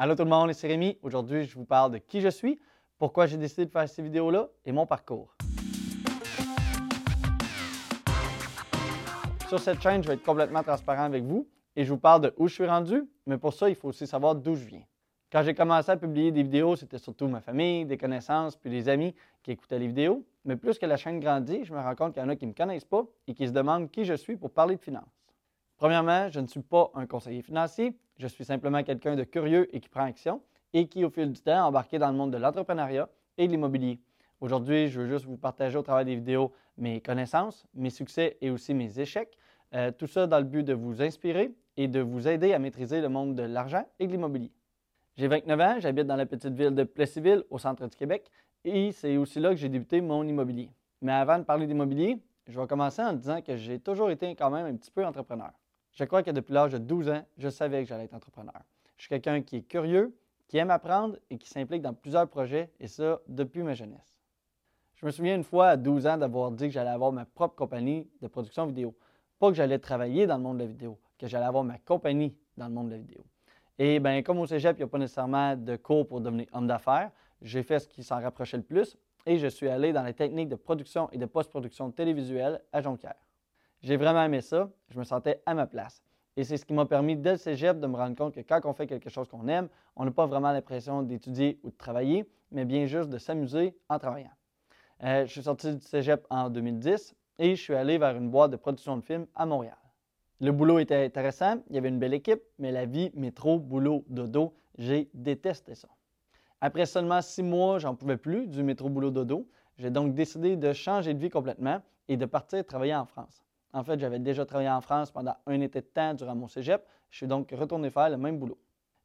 Allô tout le monde, c'est Rémi. Aujourd'hui, je vous parle de qui je suis, pourquoi j'ai décidé de faire ces vidéos-là et mon parcours. Sur cette chaîne, je vais être complètement transparent avec vous et je vous parle de où je suis rendu, mais pour ça, il faut aussi savoir d'où je viens. Quand j'ai commencé à publier des vidéos, c'était surtout ma famille, des connaissances, puis des amis qui écoutaient les vidéos. Mais plus que la chaîne grandit, je me rends compte qu'il y en a qui ne me connaissent pas et qui se demandent qui je suis pour parler de finances. Premièrement, je ne suis pas un conseiller financier, je suis simplement quelqu'un de curieux et qui prend action et qui, au fil du temps, a embarqué dans le monde de l'entrepreneuriat et de l'immobilier. Aujourd'hui, je veux juste vous partager au travers des vidéos mes connaissances, mes succès et aussi mes échecs. Euh, tout ça dans le but de vous inspirer et de vous aider à maîtriser le monde de l'argent et de l'immobilier. J'ai 29 ans, j'habite dans la petite ville de Plessisville, au centre du Québec, et c'est aussi là que j'ai débuté mon immobilier. Mais avant de parler d'immobilier, je vais commencer en disant que j'ai toujours été quand même un petit peu entrepreneur. Je crois que depuis l'âge de 12 ans, je savais que j'allais être entrepreneur. Je suis quelqu'un qui est curieux, qui aime apprendre et qui s'implique dans plusieurs projets, et ça depuis ma jeunesse. Je me souviens une fois à 12 ans d'avoir dit que j'allais avoir ma propre compagnie de production vidéo. Pas que j'allais travailler dans le monde de la vidéo, que j'allais avoir ma compagnie dans le monde de la vidéo. Et bien, comme au cégep, il n'y a pas nécessairement de cours pour devenir homme d'affaires, j'ai fait ce qui s'en rapprochait le plus et je suis allé dans les techniques de production et de post-production télévisuelle à Jonquière. J'ai vraiment aimé ça, je me sentais à ma place. Et c'est ce qui m'a permis dès le cégep de me rendre compte que quand on fait quelque chose qu'on aime, on n'a pas vraiment l'impression d'étudier ou de travailler, mais bien juste de s'amuser en travaillant. Euh, je suis sorti du cégep en 2010 et je suis allé vers une boîte de production de films à Montréal. Le boulot était intéressant, il y avait une belle équipe, mais la vie métro, boulot, dodo, j'ai détesté ça. Après seulement six mois, j'en pouvais plus du métro, boulot, dodo. J'ai donc décidé de changer de vie complètement et de partir travailler en France. En fait, j'avais déjà travaillé en France pendant un été de temps durant mon cégep. Je suis donc retourné faire le même boulot.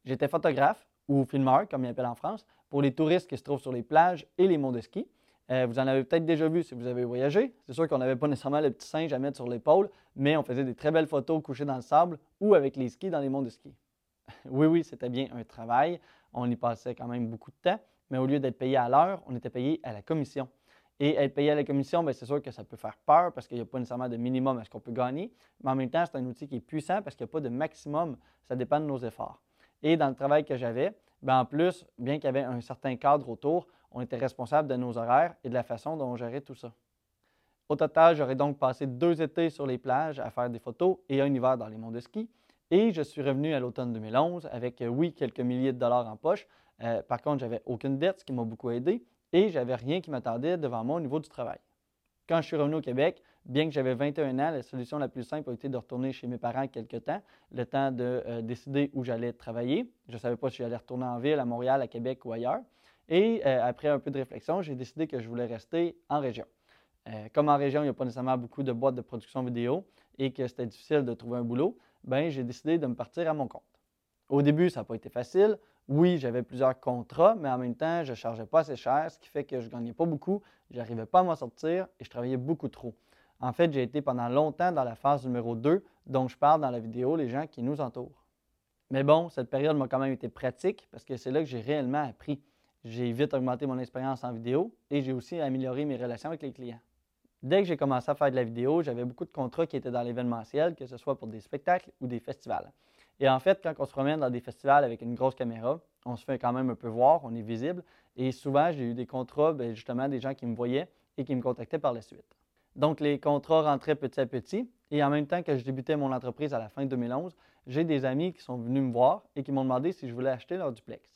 J'étais photographe ou filmeur, comme ils appellent en France, pour les touristes qui se trouvent sur les plages et les monts de ski. Euh, vous en avez peut-être déjà vu si vous avez voyagé. C'est sûr qu'on n'avait pas nécessairement le petit singe à mettre sur l'épaule, mais on faisait des très belles photos couchées dans le sable ou avec les skis dans les monts de ski. oui, oui, c'était bien un travail. On y passait quand même beaucoup de temps, mais au lieu d'être payé à l'heure, on était payé à la commission. Et être payé à la commission, ben, c'est sûr que ça peut faire peur parce qu'il n'y a pas nécessairement de minimum à ce qu'on peut gagner. Mais en même temps, c'est un outil qui est puissant parce qu'il n'y a pas de maximum. Ça dépend de nos efforts. Et dans le travail que j'avais, ben, en plus, bien qu'il y avait un certain cadre autour, on était responsable de nos horaires et de la façon dont on gérait tout ça. Au total, j'aurais donc passé deux étés sur les plages à faire des photos et un hiver dans les monts de ski. Et je suis revenu à l'automne 2011 avec, euh, oui, quelques milliers de dollars en poche. Euh, par contre, j'avais aucune dette, ce qui m'a beaucoup aidé et j'avais rien qui m'attendait devant moi au niveau du travail. Quand je suis revenu au Québec, bien que j'avais 21 ans, la solution la plus simple a été de retourner chez mes parents quelque temps, le temps de euh, décider où j'allais travailler. Je ne savais pas si j'allais retourner en ville, à Montréal, à Québec ou ailleurs. Et euh, après un peu de réflexion, j'ai décidé que je voulais rester en région. Euh, comme en région, il n'y a pas nécessairement beaucoup de boîtes de production vidéo et que c'était difficile de trouver un boulot, ben j'ai décidé de me partir à mon compte. Au début, ça n'a pas été facile. Oui, j'avais plusieurs contrats, mais en même temps, je ne chargeais pas assez cher, ce qui fait que je ne gagnais pas beaucoup, je n'arrivais pas à m'en sortir et je travaillais beaucoup trop. En fait, j'ai été pendant longtemps dans la phase numéro 2, dont je parle dans la vidéo, les gens qui nous entourent. Mais bon, cette période m'a quand même été pratique parce que c'est là que j'ai réellement appris. J'ai vite augmenté mon expérience en vidéo et j'ai aussi amélioré mes relations avec les clients. Dès que j'ai commencé à faire de la vidéo, j'avais beaucoup de contrats qui étaient dans l'événementiel, que ce soit pour des spectacles ou des festivals. Et en fait, quand on se promène dans des festivals avec une grosse caméra, on se fait quand même un peu voir, on est visible. Et souvent, j'ai eu des contrats, bien, justement, des gens qui me voyaient et qui me contactaient par la suite. Donc, les contrats rentraient petit à petit. Et en même temps que je débutais mon entreprise à la fin 2011, j'ai des amis qui sont venus me voir et qui m'ont demandé si je voulais acheter leur duplex.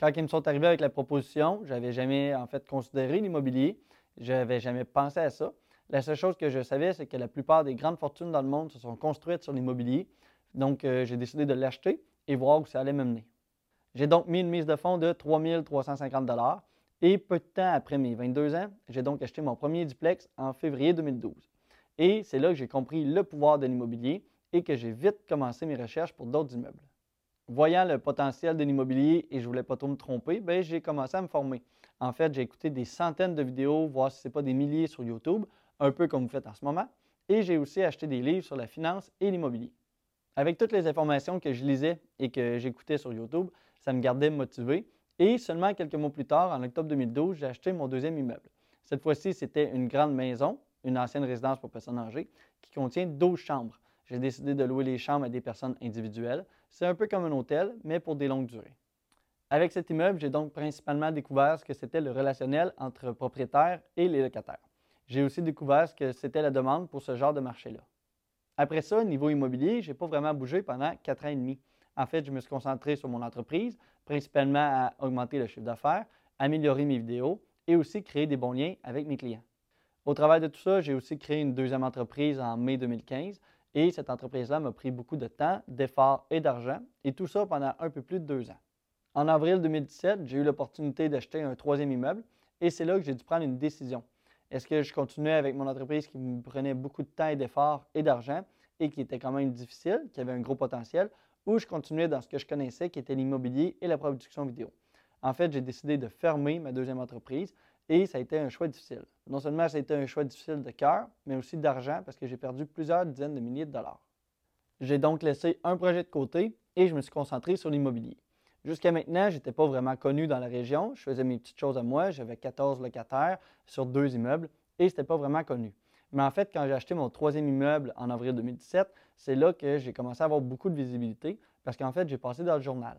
Quand ils me sont arrivés avec la proposition, je n'avais jamais en fait considéré l'immobilier, je n'avais jamais pensé à ça. La seule chose que je savais, c'est que la plupart des grandes fortunes dans le monde se sont construites sur l'immobilier donc, euh, j'ai décidé de l'acheter et voir où ça allait me mener. J'ai donc mis une mise de fonds de 3 350 et peu de temps après mes 22 ans, j'ai donc acheté mon premier duplex en février 2012. Et c'est là que j'ai compris le pouvoir de l'immobilier et que j'ai vite commencé mes recherches pour d'autres immeubles. Voyant le potentiel de l'immobilier et je ne voulais pas trop me tromper, ben, j'ai commencé à me former. En fait, j'ai écouté des centaines de vidéos, voire si ce n'est pas des milliers sur YouTube, un peu comme vous faites en ce moment, et j'ai aussi acheté des livres sur la finance et l'immobilier. Avec toutes les informations que je lisais et que j'écoutais sur YouTube, ça me gardait motivé. Et seulement quelques mois plus tard, en octobre 2012, j'ai acheté mon deuxième immeuble. Cette fois-ci, c'était une grande maison, une ancienne résidence pour personnes âgées, qui contient 12 chambres. J'ai décidé de louer les chambres à des personnes individuelles. C'est un peu comme un hôtel, mais pour des longues durées. Avec cet immeuble, j'ai donc principalement découvert ce que c'était le relationnel entre propriétaires et les locataires. J'ai aussi découvert ce que c'était la demande pour ce genre de marché-là. Après ça, niveau immobilier, je n'ai pas vraiment bougé pendant quatre ans et demi. En fait, je me suis concentré sur mon entreprise, principalement à augmenter le chiffre d'affaires, améliorer mes vidéos et aussi créer des bons liens avec mes clients. Au travail de tout ça, j'ai aussi créé une deuxième entreprise en mai 2015 et cette entreprise-là m'a pris beaucoup de temps, d'efforts et d'argent et tout ça pendant un peu plus de deux ans. En avril 2017, j'ai eu l'opportunité d'acheter un troisième immeuble et c'est là que j'ai dû prendre une décision. Est-ce que je continuais avec mon entreprise qui me prenait beaucoup de temps et d'efforts et d'argent et qui était quand même difficile, qui avait un gros potentiel, ou je continuais dans ce que je connaissais, qui était l'immobilier et la production vidéo? En fait, j'ai décidé de fermer ma deuxième entreprise et ça a été un choix difficile. Non seulement ça a été un choix difficile de cœur, mais aussi d'argent parce que j'ai perdu plusieurs dizaines de milliers de dollars. J'ai donc laissé un projet de côté et je me suis concentré sur l'immobilier. Jusqu'à maintenant, je n'étais pas vraiment connu dans la région. Je faisais mes petites choses à moi. J'avais 14 locataires sur deux immeubles et ce n'était pas vraiment connu. Mais en fait, quand j'ai acheté mon troisième immeuble en avril 2017, c'est là que j'ai commencé à avoir beaucoup de visibilité parce qu'en fait, j'ai passé dans le journal.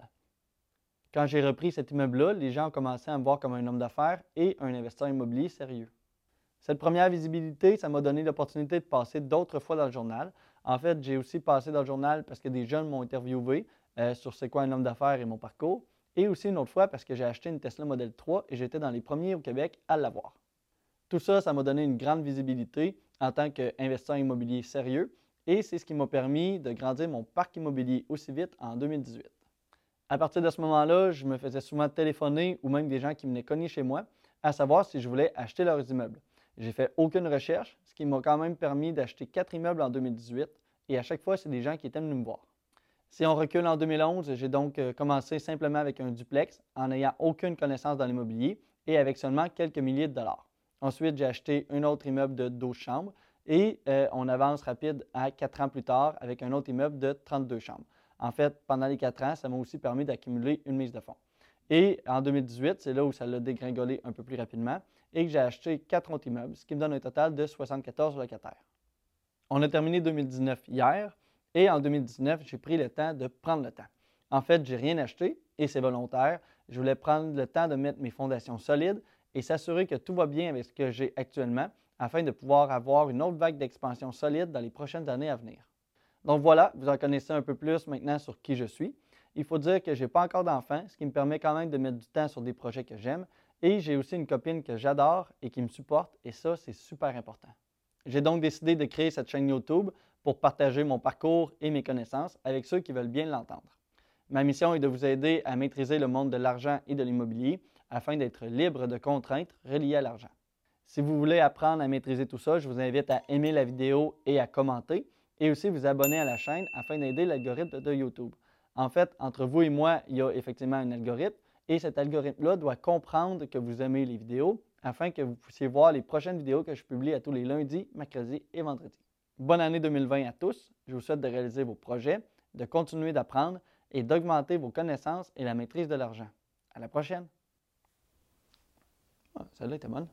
Quand j'ai repris cet immeuble-là, les gens ont commencé à me voir comme un homme d'affaires et un investisseur immobilier sérieux. Cette première visibilité, ça m'a donné l'opportunité de passer d'autres fois dans le journal. En fait, j'ai aussi passé dans le journal parce que des jeunes m'ont interviewé euh, sur c'est quoi un homme d'affaires et mon parcours. Et aussi une autre fois parce que j'ai acheté une Tesla Model 3 et j'étais dans les premiers au Québec à l'avoir. Tout ça, ça m'a donné une grande visibilité en tant qu'investisseur immobilier sérieux et c'est ce qui m'a permis de grandir mon parc immobilier aussi vite en 2018. À partir de ce moment-là, je me faisais souvent téléphoner ou même des gens qui venaient cogner chez moi à savoir si je voulais acheter leurs immeubles. J'ai fait aucune recherche, ce qui m'a quand même permis d'acheter quatre immeubles en 2018 et à chaque fois, c'est des gens qui étaient venus me voir. Si on recule en 2011, j'ai donc euh, commencé simplement avec un duplex en n'ayant aucune connaissance dans l'immobilier et avec seulement quelques milliers de dollars. Ensuite, j'ai acheté un autre immeuble de 12 chambres et euh, on avance rapide à quatre ans plus tard avec un autre immeuble de 32 chambres. En fait, pendant les quatre ans, ça m'a aussi permis d'accumuler une mise de fonds. Et en 2018, c'est là où ça l'a dégringolé un peu plus rapidement et que j'ai acheté quatre autres immeubles, ce qui me donne un total de 74 locataires. On a terminé 2019 hier et en 2019, j'ai pris le temps de prendre le temps. En fait, j'ai rien acheté et c'est volontaire. Je voulais prendre le temps de mettre mes fondations solides et s'assurer que tout va bien avec ce que j'ai actuellement afin de pouvoir avoir une autre vague d'expansion solide dans les prochaines années à venir. Donc voilà, vous en connaissez un peu plus maintenant sur qui je suis. Il faut dire que je n'ai pas encore d'enfant, ce qui me permet quand même de mettre du temps sur des projets que j'aime. Et j'ai aussi une copine que j'adore et qui me supporte, et ça, c'est super important. J'ai donc décidé de créer cette chaîne YouTube pour partager mon parcours et mes connaissances avec ceux qui veulent bien l'entendre. Ma mission est de vous aider à maîtriser le monde de l'argent et de l'immobilier afin d'être libre de contraintes reliées à l'argent. Si vous voulez apprendre à maîtriser tout ça, je vous invite à aimer la vidéo et à commenter et aussi vous abonner à la chaîne afin d'aider l'algorithme de YouTube. En fait, entre vous et moi, il y a effectivement un algorithme et cet algorithme-là doit comprendre que vous aimez les vidéos afin que vous puissiez voir les prochaines vidéos que je publie à tous les lundis, mercredis et vendredis. Bonne année 2020 à tous. Je vous souhaite de réaliser vos projets, de continuer d'apprendre et d'augmenter vos connaissances et la maîtrise de l'argent. À la prochaine. Ah, celle-là était bonne.